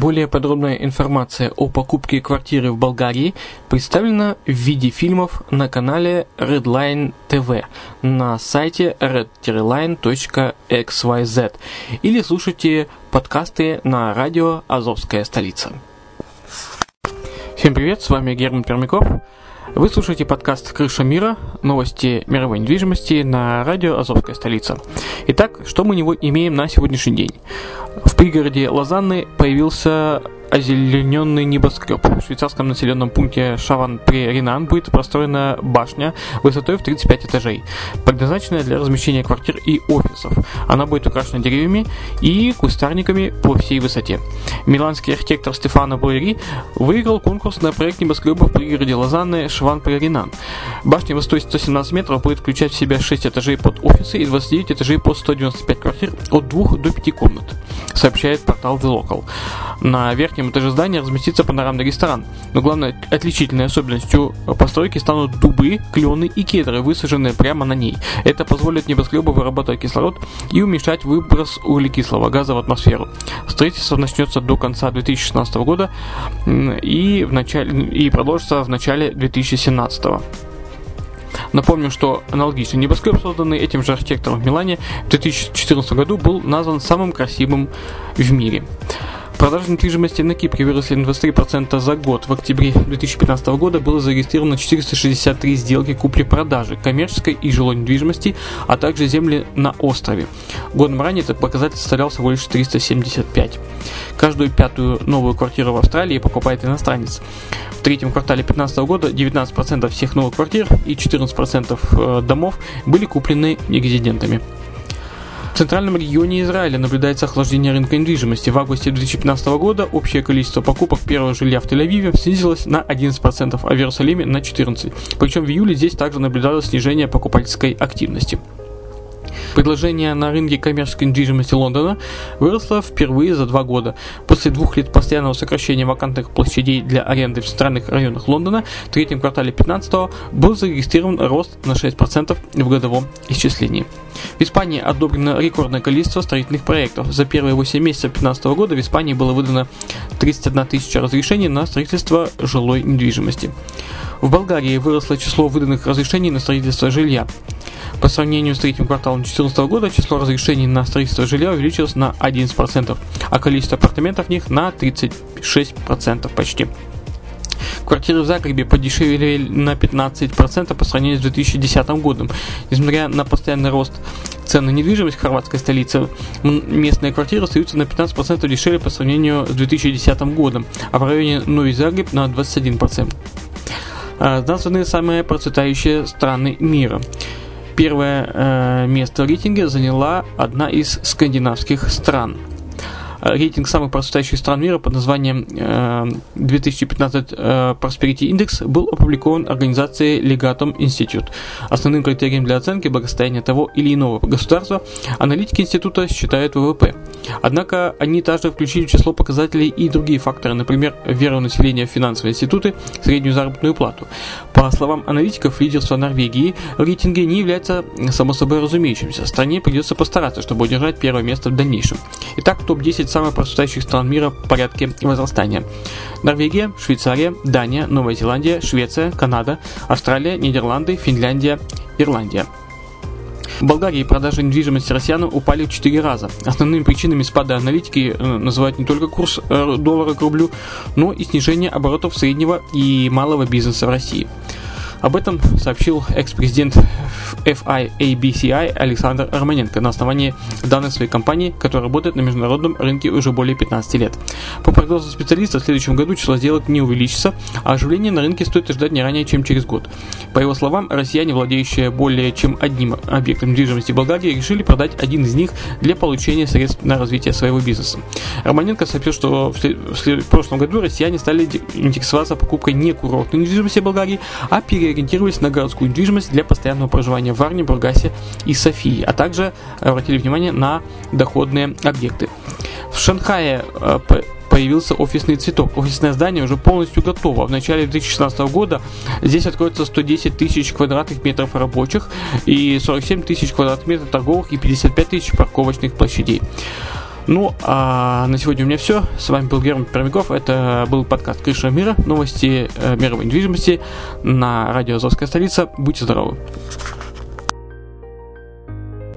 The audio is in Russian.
Более подробная информация о покупке квартиры в Болгарии представлена в виде фильмов на канале Redline TV на сайте red-line.xyz или слушайте подкасты на радио «Азовская столица». Всем привет, с вами Герман Пермяков. Вы слушаете подкаст «Крыша мира. Новости мировой недвижимости» на радио «Азовская столица». Итак, что мы него имеем на сегодняшний день? В пригороде Лозанны появился озелененный небоскреб. В швейцарском населенном пункте Шаван-при-Ринан будет построена башня высотой в 35 этажей, предназначенная для размещения квартир и офисов. Она будет украшена деревьями и кустарниками по всей высоте. Миланский архитектор Стефано Бойри выиграл конкурс на проект небоскреба в пригороде Лозанны Шван-при-Ринан. Башня высотой 117 метров будет включать в себя 6 этажей под офисы и 29 этажей под 195 квартир от 2 до 5 комнат, сообщает портал The Local. На верхнем этаже здания разместится панорамный ресторан. Но главной отличительной особенностью постройки станут дубы, клены и кедры, высаженные прямо на ней. Это позволит небоскребу вырабатывать кислород и уменьшать выброс углекислого газа в атмосферу. Строительство начнется до конца 2016 года и, в начале, и продолжится в начале 2017 года. Напомню, что аналогичный небоскреб, созданный этим же архитектором в Милане в 2014 году, был назван самым красивым в мире. Продажи недвижимости на Кипре выросли на 23% за год. В октябре 2015 года было зарегистрировано 463 сделки купли-продажи коммерческой и жилой недвижимости, а также земли на острове. Годом ранее этот показатель составлял всего лишь 375. Каждую пятую новую квартиру в Австралии покупает иностранец. В третьем квартале 2015 года 19% всех новых квартир и 14% э, домов были куплены резидентами. В центральном регионе Израиля наблюдается охлаждение рынка недвижимости. В августе 2015 года общее количество покупок первого жилья в Тель-Авиве снизилось на 11%, а в Иерусалиме на 14%. Причем в июле здесь также наблюдалось снижение покупательской активности. Предложение на рынке коммерческой недвижимости Лондона выросло впервые за два года. После двух лет постоянного сокращения вакантных площадей для аренды в центральных районах Лондона в третьем квартале 2015 был зарегистрирован рост на 6% в годовом исчислении. В Испании одобрено рекордное количество строительных проектов. За первые 8 месяцев 2015 года в Испании было выдано 31 тысяча разрешений на строительство жилой недвижимости. В Болгарии выросло число выданных разрешений на строительство жилья. По сравнению с третьим кварталом 2014 года число разрешений на строительство жилья увеличилось на 11%, а количество апартаментов в них на 36% почти. Квартиры в Загребе подешевели на 15% по сравнению с 2010 годом. Несмотря на постоянный рост цен на недвижимость в хорватской столице, местные квартиры остаются на 15% дешевле по сравнению с 2010 годом, а в районе Новый Загреб на 21%. Названы самые процветающие страны мира. Первое э, место в рейтинге заняла одна из скандинавских стран – рейтинг самых процветающих стран мира под названием 2015 э, Prosperity Index был опубликован организацией Legatum Institute. Основным критерием для оценки благосостояния того или иного государства аналитики института считают ВВП. Однако они также включили в число показателей и другие факторы, например, веру населения в финансовые институты, среднюю заработную плату. По словам аналитиков, лидерство Норвегии в рейтинге не является само собой разумеющимся. Стране придется постараться, чтобы удержать первое место в дальнейшем. Итак, топ-10 самых процветающих стран мира в порядке возрастания. Норвегия, Швейцария, Дания, Новая Зеландия, Швеция, Канада, Австралия, Нидерланды, Финляндия, Ирландия. В Болгарии продажи недвижимости россиянам упали в 4 раза. Основными причинами спада аналитики э, называют не только курс э, доллара к рублю, но и снижение оборотов среднего и малого бизнеса в России. Об этом сообщил экс-президент FIABCI Александр Романенко на основании данных своей компании, которая работает на международном рынке уже более 15 лет. По прогнозу специалиста, в следующем году число сделок не увеличится, а оживление на рынке стоит ждать не ранее, чем через год. По его словам, россияне, владеющие более чем одним объектом недвижимости Болгарии, решили продать один из них для получения средств на развитие своего бизнеса. Романенко сообщил, что в прошлом году россияне стали интересоваться покупкой не курортной недвижимости Болгарии, а пере ориентировались на городскую недвижимость для постоянного проживания в Варне, Бургасе и Софии, а также обратили внимание на доходные объекты. В Шанхае э, появился офисный цветок. Офисное здание уже полностью готово. В начале 2016 года здесь откроется 110 тысяч квадратных метров рабочих и 47 тысяч квадратных метров торговых и 55 тысяч парковочных площадей. Ну, а на сегодня у меня все. С вами был Герман Пермяков. Это был подкаст «Крыша мира». Новости э, мировой недвижимости на радио «Азовская столица». Будьте здоровы.